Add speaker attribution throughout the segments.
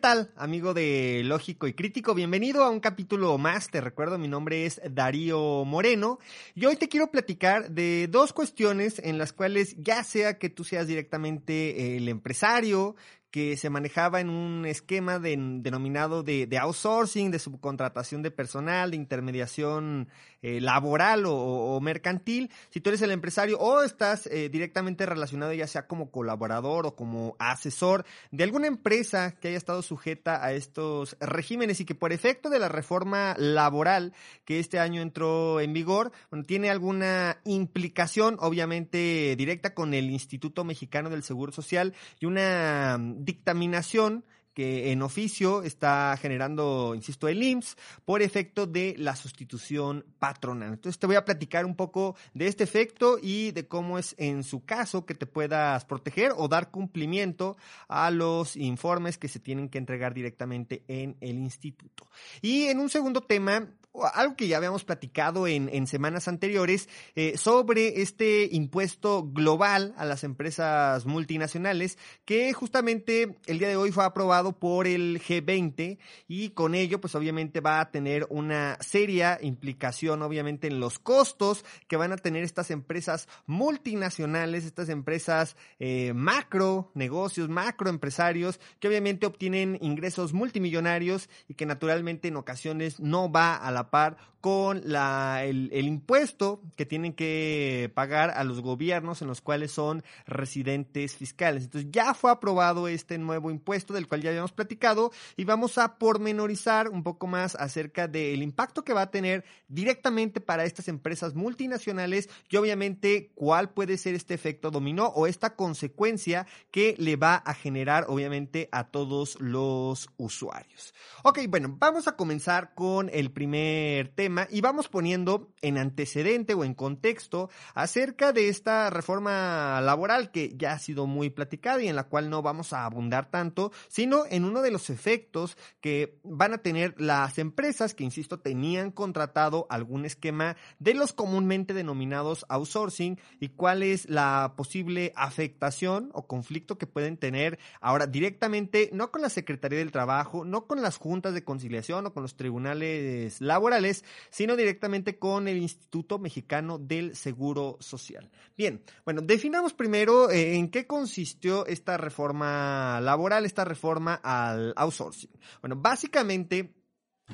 Speaker 1: tal, amigo de Lógico y Crítico? Bienvenido a un capítulo más. Te recuerdo, mi nombre es Darío Moreno y hoy te quiero platicar de dos cuestiones en las cuales ya sea que tú seas directamente el empresario, que se manejaba en un esquema de, denominado de, outsourcing, de subcontratación de personal, de intermediación eh, laboral o, mercantil. Si tú eres el empresario o estás eh, directamente relacionado ya sea como colaborador o como asesor de alguna empresa que haya estado sujeta a estos regímenes y que por efecto de la reforma laboral que este año entró en vigor, tiene alguna implicación obviamente directa con el Instituto Mexicano del Seguro Social y una dictaminación que en oficio está generando, insisto, el IMSS por efecto de la sustitución patronal. Entonces te voy a platicar un poco de este efecto y de cómo es en su caso que te puedas proteger o dar cumplimiento a los informes que se tienen que entregar directamente en el instituto. Y en un segundo tema, algo que ya habíamos platicado en, en semanas anteriores eh, sobre este impuesto global a las empresas multinacionales que justamente el día de hoy fue aprobado por el G20 y con ello pues obviamente va a tener una seria implicación obviamente en los costos que van a tener estas empresas multinacionales, estas empresas eh, macro negocios, macro empresarios que obviamente obtienen ingresos multimillonarios y que naturalmente en ocasiones no va a la par con el, impuesto que tienen que pagar a los gobiernos en los cuales son residentes fiscales. Entonces ya fue aprobado este nuevo impuesto del cual ya habíamos platicado y vamos a pormenorizar un poco más acerca del impacto que va a tener directamente para estas empresas multinacionales y obviamente cuál puede ser este efecto dominó o esta consecuencia que le va a generar obviamente a todos los usuarios. Ok, bueno, vamos a comenzar con el primer tema y vamos poniendo en antecedente o en contexto acerca de esta reforma laboral que ya ha sido muy platicada y en la cual no vamos a abundar tanto, sino en uno de los efectos que van a tener las empresas que, insisto, tenían contratado algún esquema de los comúnmente denominados outsourcing y cuál es la posible afectación o conflicto que pueden tener ahora directamente, no con la Secretaría del Trabajo, no con las juntas de conciliación o con los tribunales laborales, sino directamente con el Instituto Mexicano del Seguro Social. Bien, bueno, definamos primero eh, en qué consistió esta reforma laboral, esta reforma al outsourcing. Bueno, básicamente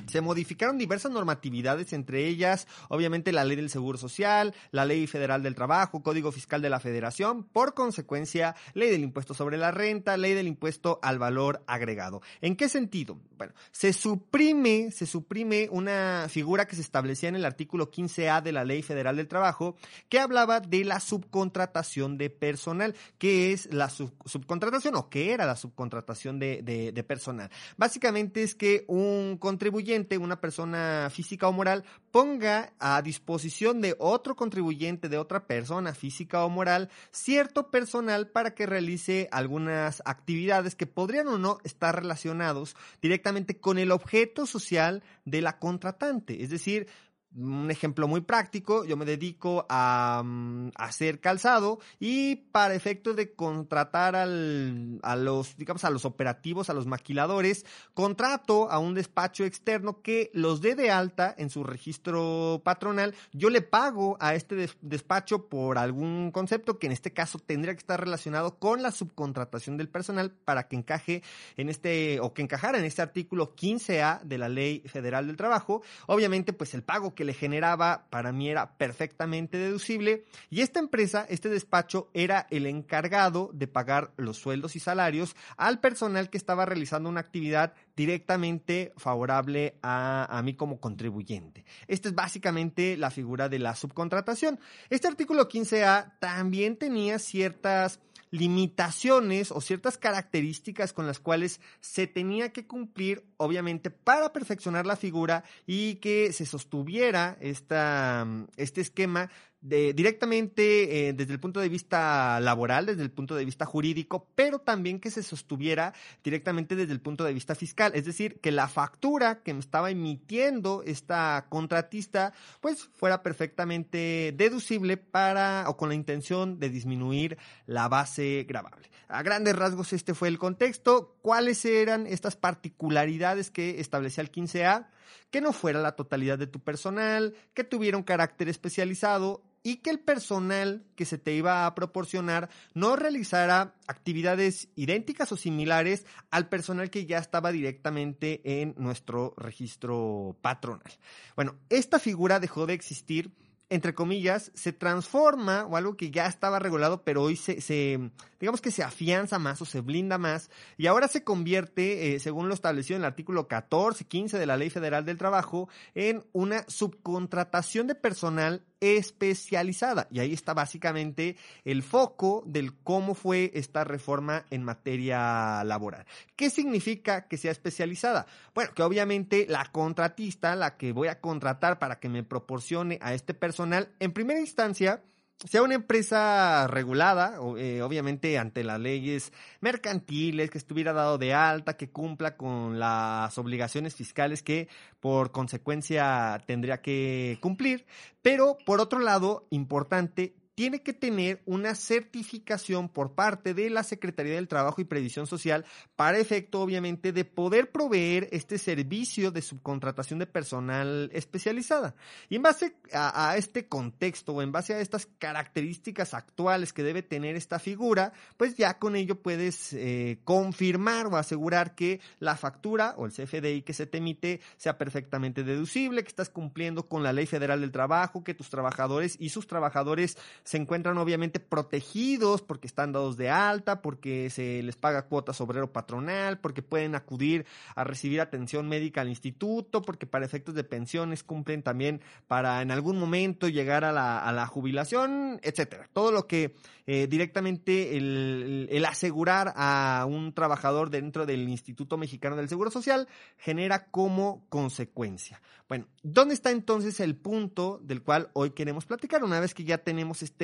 Speaker 1: se modificaron diversas normatividades, entre ellas, obviamente, la ley del Seguro Social, la ley federal del trabajo, Código Fiscal de la Federación, por consecuencia, ley del impuesto sobre la renta, ley del impuesto al valor agregado. ¿En qué sentido? Bueno, se suprime, se suprime una figura que se establecía en el artículo 15A de la ley federal del trabajo, que hablaba de la subcontratación de personal. ¿Qué es la subcontratación o qué era la subcontratación de, de personal? Básicamente es que un contribuyente una persona física o moral, ponga a disposición de otro contribuyente, de otra persona física o moral, cierto personal para que realice algunas actividades que podrían o no estar relacionados directamente con el objeto social de la contratante. Es decir, un ejemplo muy práctico, yo me dedico a, mm, hacer calzado y para efecto de contratar al, a los, digamos, a los operativos, a los maquiladores, contrato a un despacho externo que los dé de alta en su registro patronal. Yo le pago a este despacho por algún concepto que en este caso tendría que estar relacionado con la subcontratación del personal para que encaje en este, o que encajara en este artículo 15A de la Ley Federal del Trabajo. Obviamente, pues el pago que le generaba para mí era perfectamente deducible y esta empresa, este despacho, era el encargado de pagar los sueldos y salarios al personal que estaba realizando una actividad directamente favorable a, mí como contribuyente. Esta es básicamente la figura de la subcontratación. Este artículo 15A también tenía ciertas limitaciones o ciertas características con las cuales se tenía que cumplir, obviamente, para perfeccionar la figura y que se sostuviera esta, este esquema directamente eh, desde el punto de vista laboral, desde el punto de vista jurídico, pero también que se sostuviera directamente desde el punto de vista fiscal. Es decir, que la factura que me estaba emitiendo esta contratista, pues fuera perfectamente deducible para o con la intención de disminuir la base gravable. A grandes rasgos este fue el contexto. ¿Cuáles eran estas particularidades que establecía el 15A? Que no fuera la totalidad de tu personal, que tuviera un carácter especializado y que el personal que se te iba a proporcionar no realizara actividades idénticas o similares al personal que ya estaba directamente en nuestro registro patronal. Bueno, esta figura dejó de existir entre comillas, se transforma o algo que ya estaba regulado, pero hoy se, digamos que se afianza más o se blinda más y ahora se convierte, eh, según lo establecido en el artículo 14, 15 de la Ley Federal del Trabajo, en una subcontratación de personal especializada. Y ahí está básicamente el foco del cómo fue esta reforma en materia laboral. ¿Qué significa que sea especializada? Bueno, que obviamente la contratista, la que voy a contratar para que me proporcione a este personal, en primera instancia, sea una empresa regulada, eh, obviamente ante las leyes mercantiles, que estuviera dado de alta, que cumpla con las obligaciones fiscales que por consecuencia tendría que cumplir, pero por otro lado, importante, tiene que tener una certificación por parte de la Secretaría del Trabajo y Previsión Social para efecto, obviamente, de poder proveer este servicio de subcontratación de personal especializada. Y en base a, este contexto o en base a estas características actuales que debe tener esta figura, pues ya con ello puedes eh, confirmar o asegurar que la factura o el CFDI que se te emite sea perfectamente deducible, que estás cumpliendo con la Ley Federal del Trabajo, que tus trabajadores y sus trabajadores se encuentran obviamente protegidos porque están dados de alta, porque se les paga cuotas obrero patronal, porque pueden acudir a recibir atención médica al instituto, porque para efectos de pensiones cumplen también para en algún momento llegar a la, a la jubilación, etcétera. Todo lo que eh, directamente el, el asegurar a un trabajador dentro del Instituto Mexicano del Seguro Social genera como consecuencia. Bueno, ¿dónde está entonces el punto del cual hoy queremos platicar? Una vez que ya tenemos este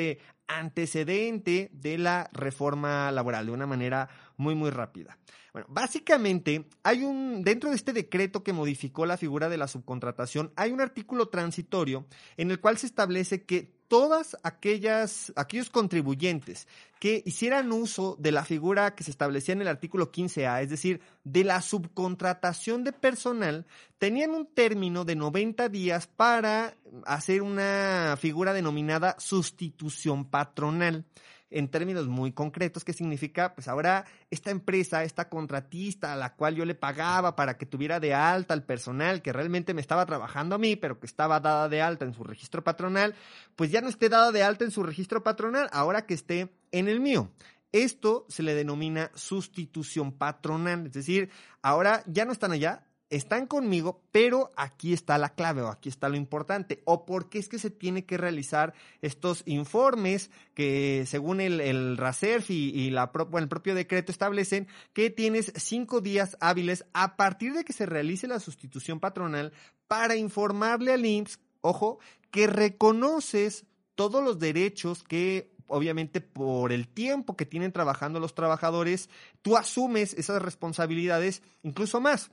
Speaker 1: antecedente de la reforma laboral de una manera muy, muy rápida. Bueno, básicamente hay un, dentro de este decreto que modificó la figura de la subcontratación, hay un artículo transitorio en el cual se establece que todas aquellas, aquellos contribuyentes que hicieran uso de la figura que se establecía en el artículo 15A, es decir, de la subcontratación de personal, tenían un término de 90 días para hacer una figura denominada sustitución patronal en términos muy concretos, ¿qué significa? Pues ahora esta empresa, esta contratista a la cual yo le pagaba para que tuviera de alta al personal que realmente me estaba trabajando a mí, pero que estaba dada de alta en su registro patronal, pues ya no esté dada de alta en su registro patronal, ahora que esté en el mío. Esto se le denomina sustitución patronal, es decir, ahora ya no están allá, están conmigo, pero aquí está la clave o aquí está lo importante. O por qué es que se tiene que realizar estos informes que según el, el RACERF y, la el propio decreto establecen que tienes cinco días hábiles a partir de que se realice la sustitución patronal para informarle al IMSS, ojo, que reconoces todos los derechos que obviamente por el tiempo que tienen trabajando los trabajadores, tú asumes esas responsabilidades incluso más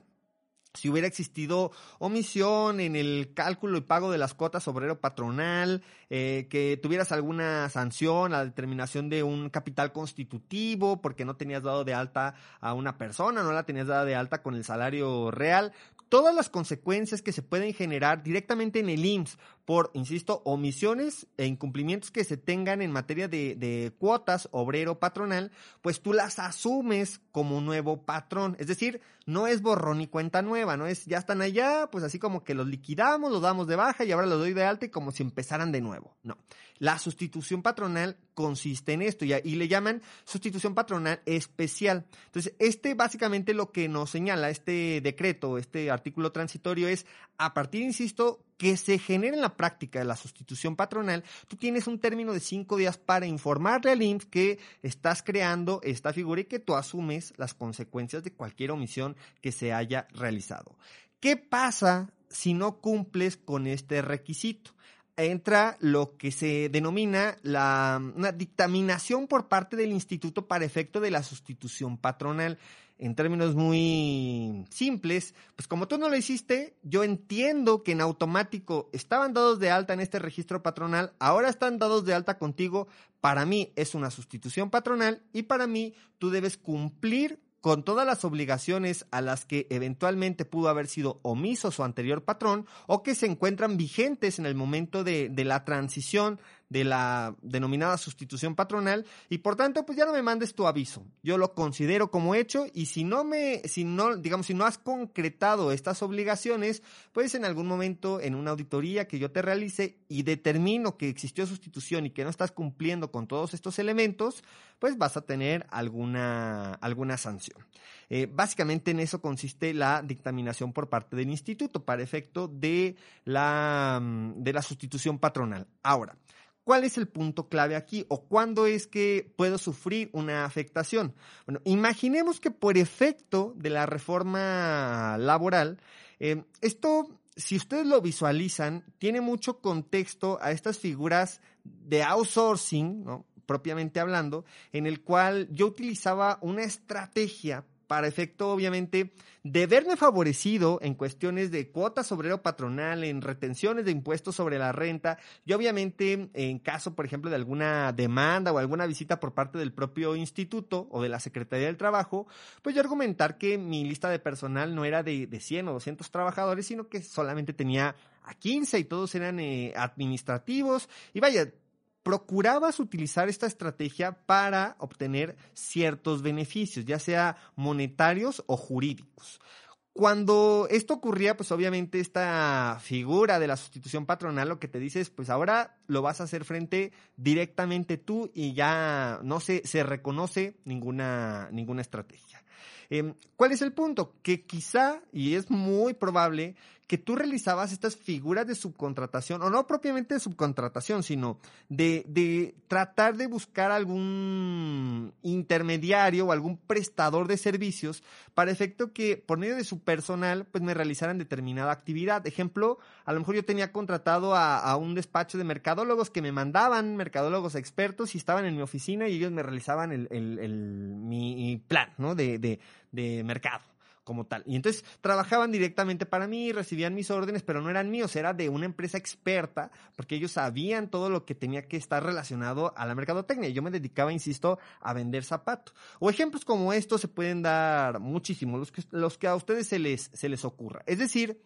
Speaker 1: si hubiera existido omisión en el cálculo y pago de las cuotas obrero patronal, eh, que tuvieras alguna sanción, la determinación de un capital constitutivo porque no tenías dado de alta a una persona, no la tenías dada de alta con el salario real, todas las consecuencias que se pueden generar directamente en el IMSS por, insisto, omisiones e incumplimientos que se tengan en materia de, cuotas obrero patronal, pues tú las asumes como nuevo patrón. Es decir, no es borrón y cuenta nueva, no es ya están allá, pues así como que los liquidamos, los damos de baja y ahora los doy de alta y como si empezaran de nuevo. No. La sustitución patronal consiste en esto y, y le llaman sustitución patronal especial. Entonces, este básicamente lo que nos señala este decreto, este artículo transitorio es a partir, insisto, que se genere en la práctica de la sustitución patronal, tú tienes un término de cinco días para informarle al IMSS que estás creando esta figura y que tú asumes las consecuencias de cualquier omisión que se haya realizado. ¿Qué pasa si no cumples con este requisito? Entra lo que se denomina la, una dictaminación por parte del instituto para efecto de la sustitución patronal. En términos muy simples, pues como tú no lo hiciste, yo entiendo que en automático estaban dados de alta en este registro patronal, ahora están dados de alta contigo, para mí es una sustitución patronal y para mí tú debes cumplir con todas las obligaciones a las que eventualmente pudo haber sido omiso su anterior patrón o que se encuentran vigentes en el momento de, la transición de la denominada sustitución patronal y por tanto pues ya no me mandes tu aviso. Yo lo considero como hecho y si no me, si no, digamos, si no has concretado estas obligaciones, pues en algún momento en una auditoría que yo te realice y determino que existió sustitución y que no estás cumpliendo con todos estos elementos, pues vas a tener alguna, alguna sanción. Eh, básicamente en eso consiste la dictaminación por parte del instituto para efecto de la, de la sustitución patronal. Ahora, ¿Cuál es el punto clave aquí? ¿O cuándo es que puedo sufrir una afectación? Bueno, imaginemos que por efecto de la reforma laboral, eh, esto, si ustedes lo visualizan, tiene mucho contexto a estas figuras de outsourcing, ¿no? propiamente hablando, en el cual yo utilizaba una estrategia para efecto, obviamente, de verme favorecido en cuestiones de cuotas obrero patronal, en retenciones de impuestos sobre la renta, y obviamente, en caso, por ejemplo, de alguna demanda o alguna visita por parte del propio instituto o de la Secretaría del Trabajo, pues yo argumentar que mi lista de personal no era de, de 100 o 200 trabajadores, sino que solamente tenía a 15 y todos eran eh, administrativos. Y vaya, procurabas utilizar esta estrategia para obtener ciertos beneficios, ya sea monetarios o jurídicos. Cuando esto ocurría, pues obviamente esta figura de la sustitución patronal lo que te dice es, pues ahora lo vas a hacer frente directamente tú y ya no se, reconoce ninguna, ninguna estrategia. Em, ¿Cuál es el punto? Que quizá, y es muy probable, que tú realizabas estas figuras de subcontratación, o no propiamente de subcontratación, sino de, de tratar de buscar algún intermediario o algún prestador de servicios para efecto que por medio de su personal pues me realizaran determinada actividad. Ejemplo, a lo mejor yo tenía contratado a, un despacho de mercadólogos que me mandaban mercadólogos expertos y estaban en mi oficina y ellos me realizaban el, el mi plan ¿no? de, de, mercado como tal. Y entonces trabajaban directamente para mí, recibían mis órdenes, pero no eran míos, era de una empresa experta, porque ellos sabían todo lo que tenía que estar relacionado a la mercadotecnia. Yo me dedicaba, insisto, a vender zapatos. O ejemplos como estos se pueden dar muchísimo, los que, los que a ustedes se les, se les ocurra. Es decir,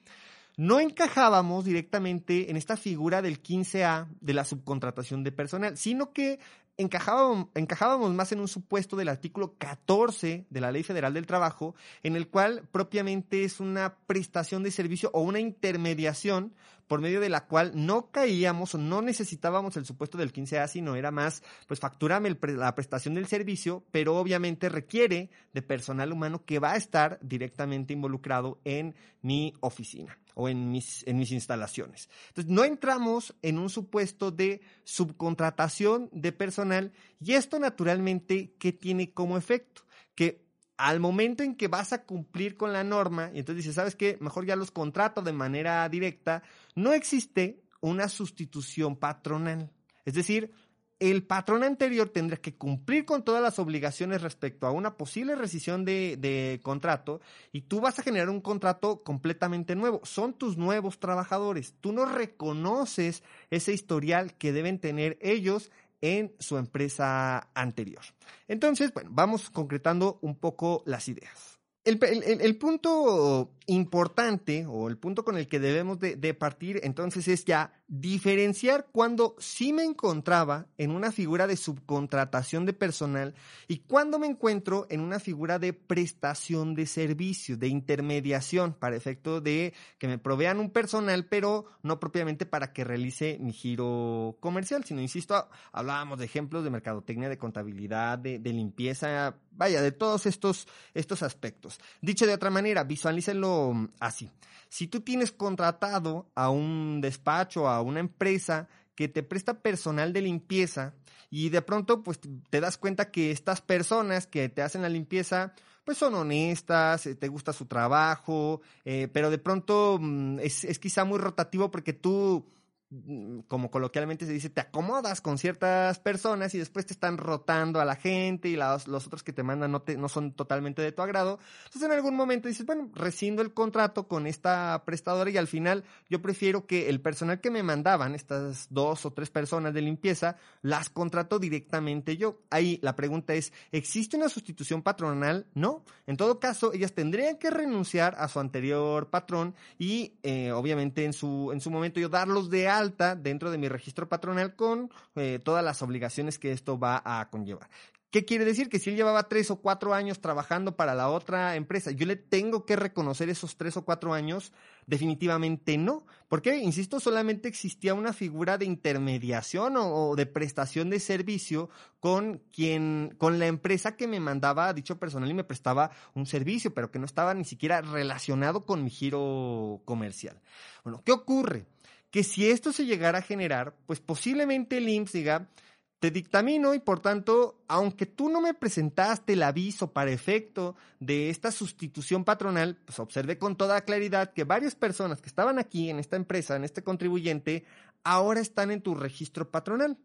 Speaker 1: no encajábamos directamente en esta figura del 15A de la subcontratación de personal, sino que encajábamos, más en un supuesto del artículo 14 de la Ley Federal del Trabajo, en el cual propiamente es una prestación de servicio o una intermediación por medio de la cual no caíamos o no necesitábamos el supuesto del 15A, sino era más, pues facturame la prestación del servicio, pero obviamente requiere de personal humano que va a estar directamente involucrado en mi oficina o en mis, en mis instalaciones. Entonces, no entramos en un supuesto de subcontratación de personal y esto naturalmente, ¿qué tiene como efecto? Que al momento en que vas a cumplir con la norma, y entonces dices, ¿sabes qué? Mejor ya los contrato de manera directa, no existe una sustitución patronal. Es decir, el patrón anterior tendrá que cumplir con todas las obligaciones respecto a una posible rescisión de, de, contrato y tú vas a generar un contrato completamente nuevo. Son tus nuevos trabajadores. Tú no reconoces ese historial que deben tener ellos en su empresa anterior. Entonces, bueno, vamos concretando un poco las ideas. El, punto importante o el punto con el que debemos de, de, partir entonces es ya diferenciar cuando sí me encontraba en una figura de subcontratación de personal y cuando me encuentro en una figura de prestación de servicios, de intermediación para efecto de que me provean un personal, pero no propiamente para que realice mi giro comercial, sino, insisto, hablábamos de ejemplos de mercadotecnia, de contabilidad, de, limpieza, vaya, de todos estos, estos aspectos. Dicho de otra manera, visualícenlo así. Si tú tienes contratado a un despacho, a una empresa que te presta personal de limpieza y de pronto pues te das cuenta que estas personas que te hacen la limpieza pues son honestas, eh, te gusta su trabajo, eh, pero de pronto mm, es, quizá muy rotativo porque tú como coloquialmente se dice, te acomodas con ciertas personas y después te están rotando a la gente y los, los otros que te mandan no, te, no son totalmente de tu agrado. Entonces en algún momento dices, bueno, rescindo el contrato con esta prestadora y al final yo prefiero que el personal que me mandaban, estas dos o tres personas de limpieza, las contrato directamente yo. Ahí la pregunta es, ¿existe una sustitución patronal? No. En todo caso, ellas tendrían que renunciar a su anterior patrón y eh, obviamente en su, en su momento yo darlos de alta dentro de mi registro patronal con eh, todas las obligaciones que esto va a conllevar. ¿Qué quiere decir? Que si él llevaba tres o cuatro años trabajando para la otra empresa, yo le tengo que reconocer esos tres o cuatro años, definitivamente no. ¿Por qué? Insisto, solamente existía una figura de intermediación o, de prestación de servicio con quien, con la empresa que me mandaba dicho personal y me prestaba un servicio, pero que no estaba ni siquiera relacionado con mi giro comercial. Bueno, ¿qué ocurre? Que si esto se llegara a generar, pues posiblemente el IMSS diga, te dictamino y por tanto, aunque tú no me presentaste el aviso para efecto de esta sustitución patronal, pues observé con toda claridad que varias personas que estaban aquí en esta empresa, en este contribuyente, ahora están en tu registro patronal.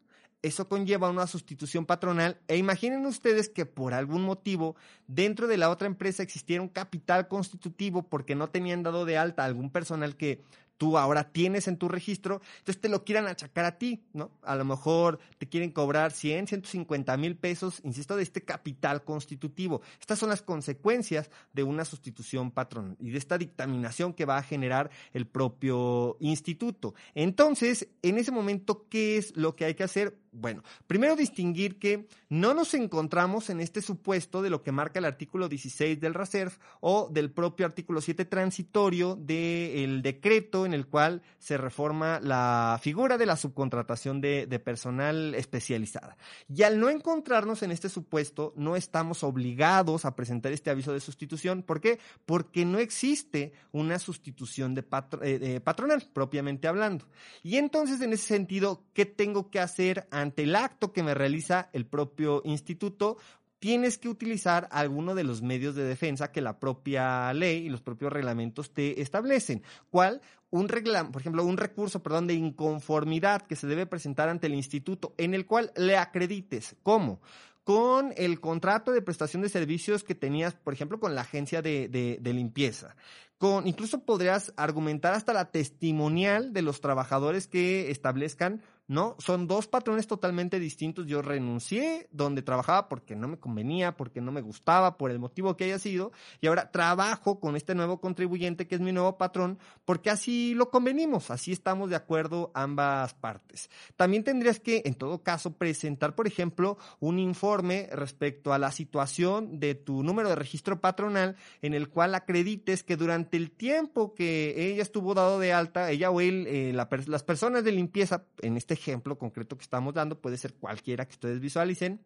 Speaker 1: Eso conlleva una sustitución patronal e imaginen ustedes que por algún motivo dentro de la otra empresa existiera un capital constitutivo porque no tenían dado de alta algún personal que tú ahora tienes en tu registro, entonces te lo quieran achacar a ti, ¿no? A lo mejor te quieren cobrar 100, 150 mil pesos, insisto, de este capital constitutivo. Estas son las consecuencias de una sustitución patrón y de esta dictaminación que va a generar el propio instituto. Entonces, en ese momento, ¿qué es lo que hay que hacer? Bueno, primero distinguir que no nos encontramos en este supuesto de lo que marca el artículo 16 del RACERF o del propio artículo 7 transitorio del decreto en el cual se reforma la figura de la subcontratación de, personal especializada. Y al no encontrarnos en este supuesto, no estamos obligados a presentar este aviso de sustitución. ¿Por qué? Porque no existe una sustitución de, eh, patronal, propiamente hablando. Y entonces, en ese sentido, ¿qué tengo que hacer? ante el acto que me realiza el propio instituto, tienes que utilizar alguno de los medios de defensa que la propia ley y los propios reglamentos te establecen. ¿Cuál? Un reglamento, por ejemplo, un recurso, perdón, de inconformidad que se debe presentar ante el instituto en el cual le acredites. ¿Cómo? con el contrato de prestación de servicios que tenías, por ejemplo, con la agencia de, de, limpieza. Con, incluso podrías argumentar hasta la testimonial de los trabajadores que establezcan ¿no? Son dos patrones totalmente distintos. Yo renuncié donde trabajaba porque no me convenía, porque no me gustaba, por el motivo que haya sido, y ahora trabajo con este nuevo contribuyente que es mi nuevo patrón porque así lo convenimos, así estamos de acuerdo ambas partes. También tendrías que, en todo caso, presentar, por ejemplo, un informe respecto a la situación de tu número de registro patronal en el cual acredites que durante el tiempo que ella estuvo dado de alta, ella o él, eh, las personas de limpieza, en este ejemplo concreto que estamos dando, puede ser cualquiera que ustedes visualicen,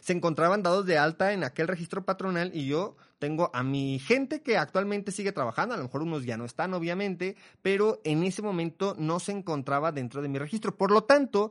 Speaker 1: se encontraban dados de alta en aquel registro patronal y yo tengo a mi gente que actualmente sigue trabajando, a lo mejor unos ya no están obviamente, pero en ese momento no se encontraba dentro de mi registro. Por lo tanto,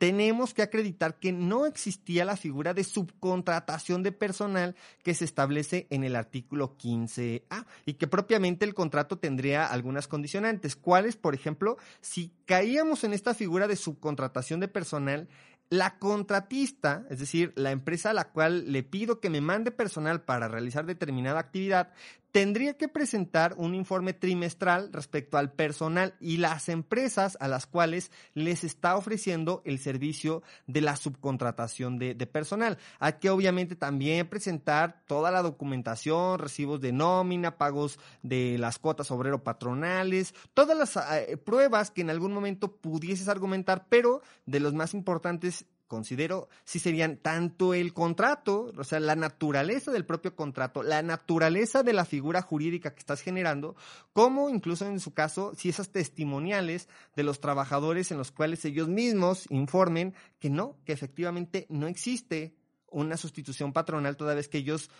Speaker 1: tenemos que acreditar que no existía la figura de subcontratación de personal que se establece en el artículo 15A y que propiamente el contrato tendría algunas condicionantes. ¿Cuáles? Por ejemplo, si caíamos en esta figura de subcontratación de personal, la contratista, es decir, la empresa a la cual le pido que me mande personal para realizar determinada actividad, tendría que presentar un informe trimestral respecto al personal y las empresas a las cuales les está ofreciendo el servicio de la subcontratación de, personal. Hay que obviamente también presentar toda la documentación, recibos de nómina, pagos de las cuotas obrero patronales, todas las eh, pruebas que en algún momento pudieses argumentar, pero de los más importantes considero si serían tanto el contrato, o sea, la naturaleza del propio contrato, la naturaleza de la figura jurídica que estás generando, como incluso en su caso, si esas testimoniales de los trabajadores en los cuales ellos mismos informen que no, que efectivamente no existe una sustitución patronal toda vez que ellos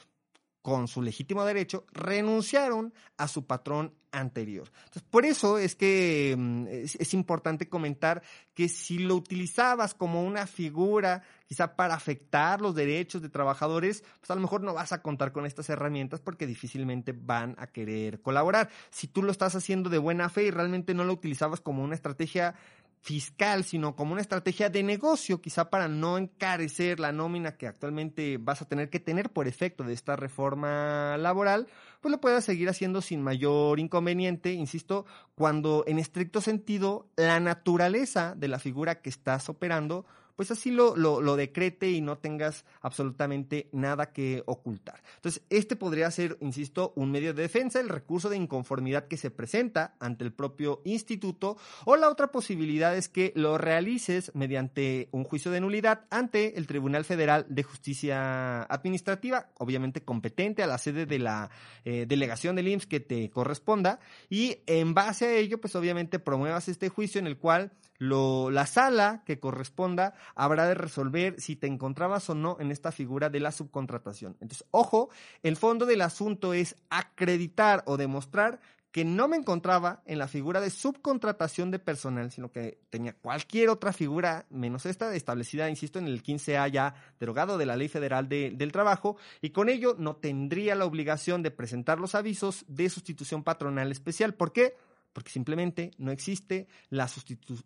Speaker 1: con su legítimo derecho, renunciaron a su patrón anterior. Entonces, por eso es que mm, es, importante comentar que si lo utilizabas como una figura, quizá para afectar los derechos de trabajadores, pues a lo mejor no vas a contar con estas herramientas porque difícilmente van a querer colaborar. Si tú lo estás haciendo de buena fe y realmente no lo utilizabas como una estrategia fiscal, sino como una estrategia de negocio, quizá para no encarecer la nómina que actualmente vas a tener que tener por efecto de esta reforma laboral, pues lo puedas seguir haciendo sin mayor inconveniente, insisto, cuando en estricto sentido la naturaleza de la figura que estás operando pues así lo, lo, decrete y no tengas absolutamente nada que ocultar. Entonces, este podría ser, insisto, un medio de defensa, el recurso de inconformidad que se presenta ante el propio instituto, o la otra posibilidad es que lo realices mediante un juicio de nulidad ante el Tribunal Federal de Justicia Administrativa, obviamente competente a la sede de la eh, delegación del IMSS que te corresponda, y en base a ello, pues obviamente promuevas este juicio en el cual lo, la sala que corresponda habrá de resolver si te encontrabas o no en esta figura de la subcontratación. Entonces, ojo, el fondo del asunto es acreditar o demostrar que no me encontraba en la figura de subcontratación de personal, sino que tenía cualquier otra figura, menos esta, establecida, insisto, en el 15A ya derogado de la Ley Federal del Trabajo, y con ello no tendría la obligación de presentar los avisos de sustitución patronal especial. ¿Por qué? Porque simplemente no existe la,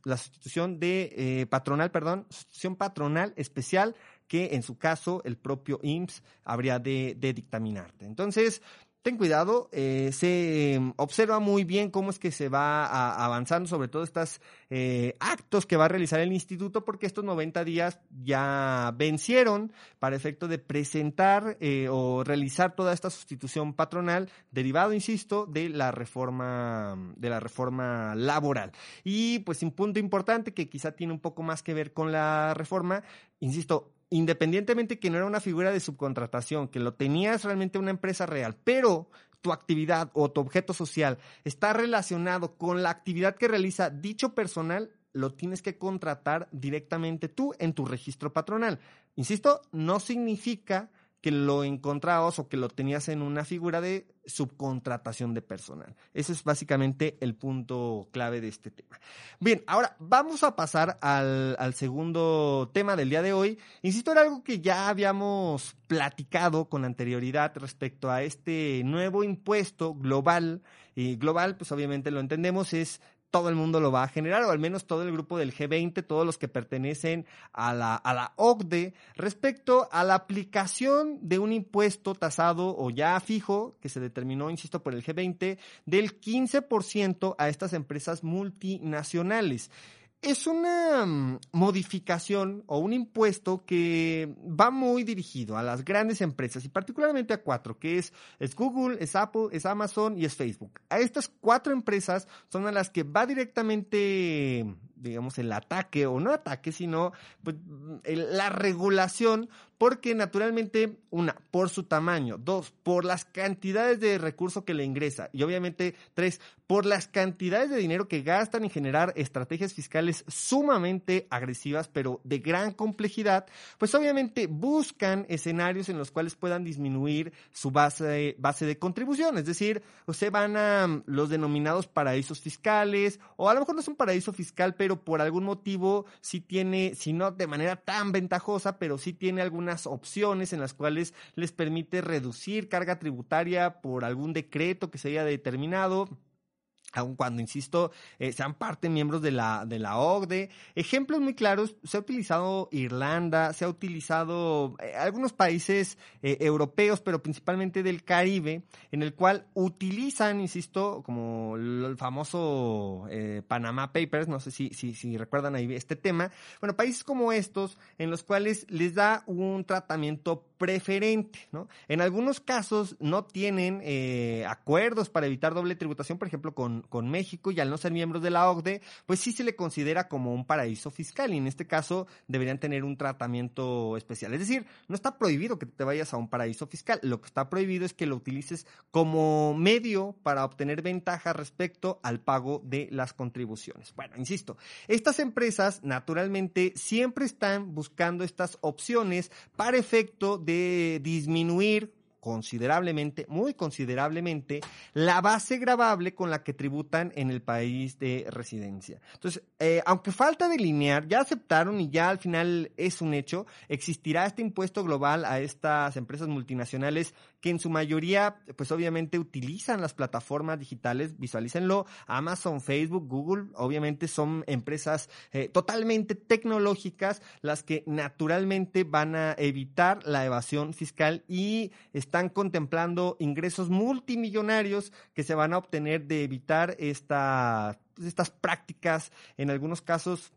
Speaker 1: la sustitución de eh, patronal, perdón, sustitución patronal especial que en su caso el propio IMSS habría de, de dictaminarte. Entonces, ten cuidado, eh, se em, observa muy bien cómo es que se va avanzando sobre todo estos eh, actos que va a realizar el instituto, porque estos 90 días ya vencieron para efecto de presentar eh, o realizar toda esta sustitución patronal, derivado, insisto, de la reforma, de la reforma laboral. Y pues un punto importante que quizá tiene un poco más que ver con la reforma, insisto, independientemente que no era una figura de subcontratación, que lo tenías realmente una empresa real, pero tu actividad o tu objeto social está relacionado con la actividad que realiza dicho personal, lo tienes que contratar directamente tú en tu registro patronal. Insisto, no significa que lo encontrabas o que lo tenías en una figura de subcontratación de personal. Ese es básicamente el punto clave de este tema. Bien, ahora vamos a pasar al, segundo tema del día de hoy. Insisto, era algo que ya habíamos platicado con anterioridad respecto a este nuevo impuesto global. Y global, pues obviamente lo entendemos, es todo el mundo lo va a generar, o al menos todo el grupo del G20, todos los que pertenecen a la, OCDE, respecto a la aplicación de un impuesto tasado o ya fijo, que se determinó, insisto, por el G20, del 15% a estas empresas multinacionales es una mm, modificación o un impuesto que va muy dirigido a las grandes empresas y particularmente a cuatro, que es, es, Google, es Apple, es Amazon y es Facebook. A estas cuatro empresas son a las que va directamente digamos, el ataque, o no ataque, sino pues, la regulación, porque naturalmente, una, por su tamaño, dos, por las cantidades de recursos que le ingresa, y obviamente, tres, por las cantidades de dinero que gastan en generar estrategias fiscales sumamente agresivas, pero de gran complejidad, pues obviamente buscan escenarios en los cuales puedan disminuir su base, base de contribución, es decir, se van a los denominados paraísos fiscales, o a lo mejor no es un paraíso fiscal, pero por algún motivo sí tiene, si no de manera tan ventajosa, pero sí tiene algunas opciones en las cuales les permite reducir carga tributaria por algún decreto que se haya determinado aun cuando, insisto, eh, sean parte miembros de la, de la OCDE. Ejemplos muy claros, se ha utilizado Irlanda, se ha utilizado eh, algunos países eh, europeos, pero principalmente del Caribe, en el cual utilizan, insisto, como el famoso Panama Papers, no sé si, si, si recuerdan ahí este tema, bueno, países como estos, en los cuales les da un tratamiento preferente, ¿no? En algunos casos no tienen acuerdos para evitar doble tributación, por ejemplo, con, con México y al no ser miembros de la OCDE, pues sí se le considera como un paraíso fiscal y en este caso deberían tener un tratamiento especial. Es decir, no está prohibido que te vayas a un paraíso fiscal, lo que está prohibido es que lo utilices como medio para obtener ventaja respecto al pago de las contribuciones. Bueno, insisto, estas empresas naturalmente siempre están buscando estas opciones para efecto de disminuir considerablemente, muy considerablemente, la base gravable con la que tributan en el país de residencia. Entonces, eh, aunque falta delinear, ya aceptaron y ya al final es un hecho, existirá este impuesto global a estas empresas multinacionales que en su mayoría, pues obviamente utilizan las plataformas digitales, visualícenlo, Amazon, Facebook, Google, obviamente son empresas eh, totalmente tecnológicas las que naturalmente van a evitar la evasión fiscal y están contemplando ingresos multimillonarios que se van a obtener de evitar esta, estas prácticas, en algunos casos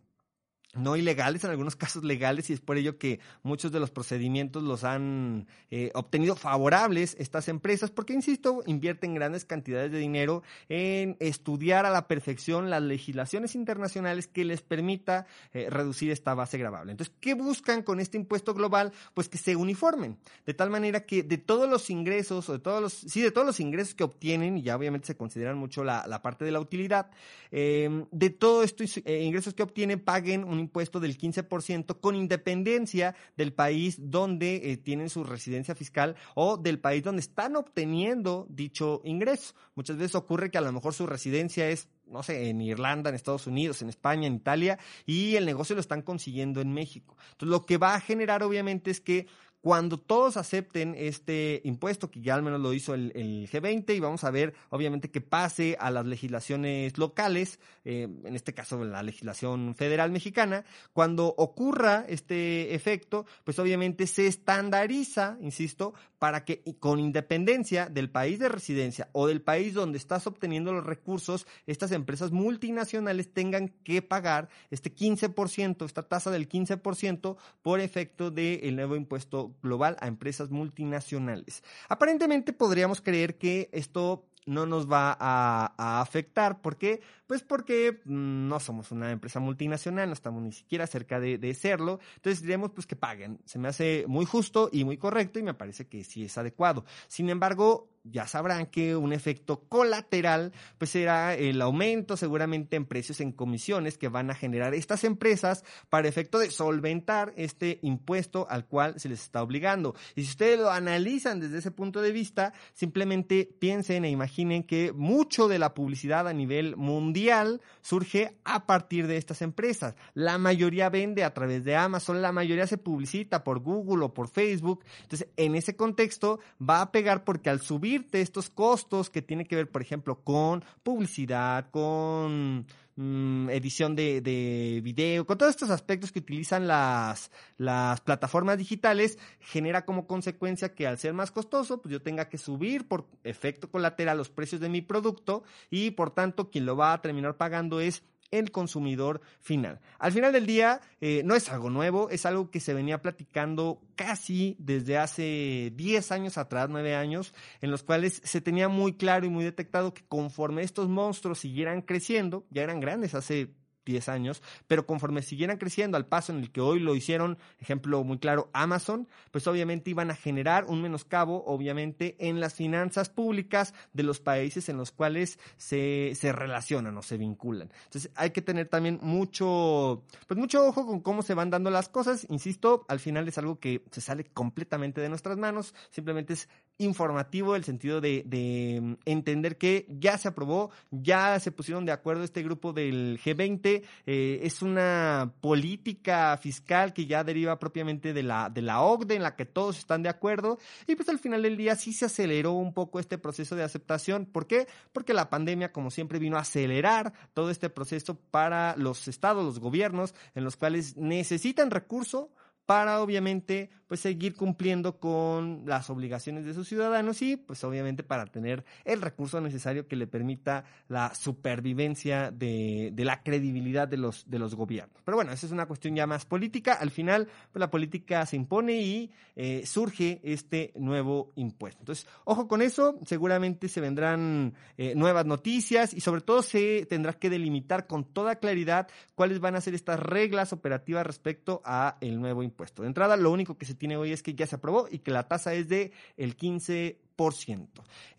Speaker 1: no ilegales, en algunos casos legales, y es por ello que muchos de los procedimientos los han eh, obtenido favorables estas empresas, porque, insisto, invierten grandes cantidades de dinero en estudiar a la perfección las legislaciones internacionales que les permita eh, reducir esta base gravable. Entonces, ¿qué buscan con este impuesto global? Pues que se uniformen, de tal manera que de todos los ingresos, o de todos los, sí, de todos los ingresos que obtienen, y ya obviamente se consideran mucho la, parte de la utilidad, eh, de todos estos ingresos que obtienen, paguen un impuesto del 15% con independencia del país donde eh, tienen su residencia fiscal o del país donde están obteniendo dicho ingreso. Muchas veces ocurre que a lo mejor su residencia es no sé, en Irlanda, en Estados Unidos, en España, en Italia, y el negocio lo están consiguiendo en México. Entonces, lo que va a generar, obviamente, es que cuando todos acepten este impuesto, que ya al menos lo hizo el, G20, y vamos a ver, obviamente, que pase a las legislaciones locales, eh, en este caso la legislación federal mexicana, cuando ocurra este efecto, pues obviamente se estandariza, insisto, para que con independencia del país de residencia o del país donde estás obteniendo los recursos, estas empresas multinacionales tengan que pagar este 15%, esta tasa del 15% por efecto del nuevo impuesto global a empresas multinacionales. Aparentemente podríamos creer que esto no nos va a, afectar. ¿Por qué? Pues porque mm, no somos una empresa multinacional, no estamos ni siquiera cerca de, de, serlo. Entonces diremos pues que paguen. Se me hace muy justo y muy correcto y me parece que sí es adecuado. Sin embargo, ya sabrán que un efecto colateral pues será el aumento seguramente en precios en comisiones que van a generar estas empresas para efecto de solventar este impuesto al cual se les está obligando. Y si ustedes lo analizan desde ese punto de vista, simplemente piensen e imaginen que mucho de la publicidad a nivel mundial surge a partir de estas empresas. La mayoría vende a través de Amazon, la mayoría se publicita por Google o por Facebook. Entonces, en ese contexto va a pegar porque al subir estos costos que tienen que ver, por ejemplo, con publicidad, con mm, edición de, de, video, con todos estos aspectos que utilizan las, las plataformas digitales, genera como consecuencia que al ser más costoso, pues yo tenga que subir por efecto colateral los precios de mi producto y por tanto quien lo va a terminar pagando es el consumidor final. Al final del día, eh, no es algo nuevo, es algo que se venía platicando casi desde hace 10 años atrás, 9 años, en los cuales se tenía muy claro y muy detectado que conforme estos monstruos siguieran creciendo, ya eran grandes hace 10 años, pero conforme siguieran creciendo al paso en el que hoy lo hicieron, ejemplo muy claro, Amazon, pues obviamente iban a generar un menoscabo, obviamente, en las finanzas públicas de los países en los cuales se, se relacionan o se vinculan. Entonces hay que tener también mucho, pues mucho ojo con cómo se van dando las cosas. Insisto, al final es algo que se sale completamente de nuestras manos, simplemente es informativo el sentido de, de entender que ya se aprobó, ya se pusieron de acuerdo este grupo del G20, eh, es una política fiscal que ya deriva propiamente de la, de la OCDE en la que todos están de acuerdo y pues al final del día sí se aceleró un poco este proceso de aceptación. ¿Por qué? Porque la pandemia como siempre vino a acelerar todo este proceso para los estados, los gobiernos en los cuales necesitan recurso para obviamente pues seguir cumpliendo con las obligaciones de sus ciudadanos y pues obviamente para tener el recurso necesario que le permita la supervivencia de, de la credibilidad de los, de los gobiernos. Pero bueno, esa es una cuestión ya más política. Al final, pues la política se impone y eh, surge este nuevo impuesto. Entonces, ojo con eso, seguramente se vendrán eh, nuevas noticias y sobre todo se tendrá que delimitar con toda claridad cuáles van a ser estas reglas operativas respecto a el nuevo impuesto. De entrada, lo único que se tiene hoy es que ya se aprobó y que la tasa es de el 15%.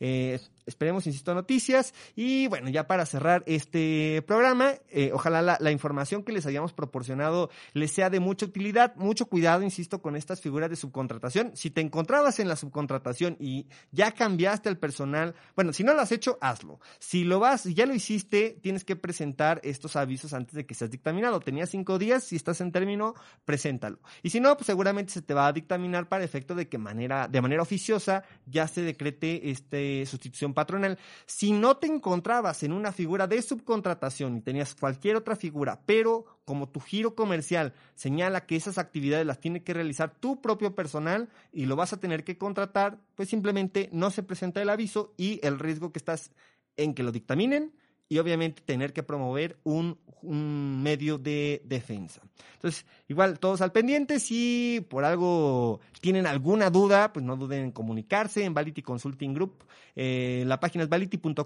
Speaker 1: Eh, esperemos, insisto, noticias. Y bueno, ya para cerrar este programa, eh, ojalá la, la, información que les hayamos proporcionado les sea de mucha utilidad. Mucho cuidado, insisto, con estas figuras de subcontratación. Si te encontrabas en la subcontratación y ya cambiaste el personal, bueno, si no lo has hecho, hazlo. Si lo vas, ya lo hiciste, tienes que presentar estos avisos antes de que seas dictaminado. Tenías cinco días, si estás en término, preséntalo. Y si no, pues seguramente se te va a dictaminar para efecto de que manera, de manera oficiosa ya se decrete este sustitución patronal. Si no te encontrabas en una figura de subcontratación y tenías cualquier otra figura, pero como tu giro comercial señala que esas actividades las tiene que realizar tu propio personal y lo vas a tener que contratar, pues simplemente no se presenta el aviso y el riesgo que estás en que lo dictaminen y obviamente tener que promover un, un, medio de defensa. Entonces, igual todos al pendiente, si por algo tienen alguna duda, pues no duden en comunicarse en Vality Consulting Group. Eh, la página es vality.com.mx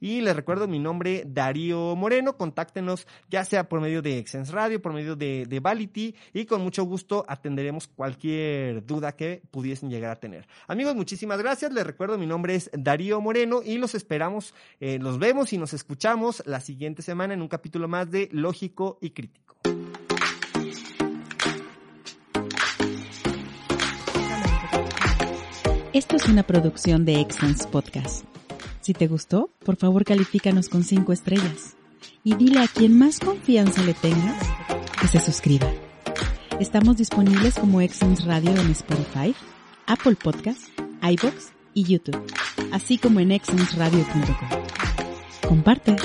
Speaker 1: y les recuerdo mi nombre Darío Moreno, contáctenos ya sea por medio de Exens Radio, por medio de, de Vality y con mucho gusto atenderemos cualquier duda que pudiesen llegar a tener. Amigos, muchísimas gracias, les recuerdo mi nombre es Darío Moreno y los esperamos nos vemos y nos escuchamos la siguiente semana en un capítulo más de Lógico y Crítico.
Speaker 2: Esto es una producción de Excellence Podcast. Si te gustó, por favor califícanos con 5 estrellas y dile a quien más confianza le tengas que se suscriba. Estamos disponibles como Excellence Radio en Spotify, Apple Podcasts, iBox y YouTube, así como en excellenceradio.com. Comparte.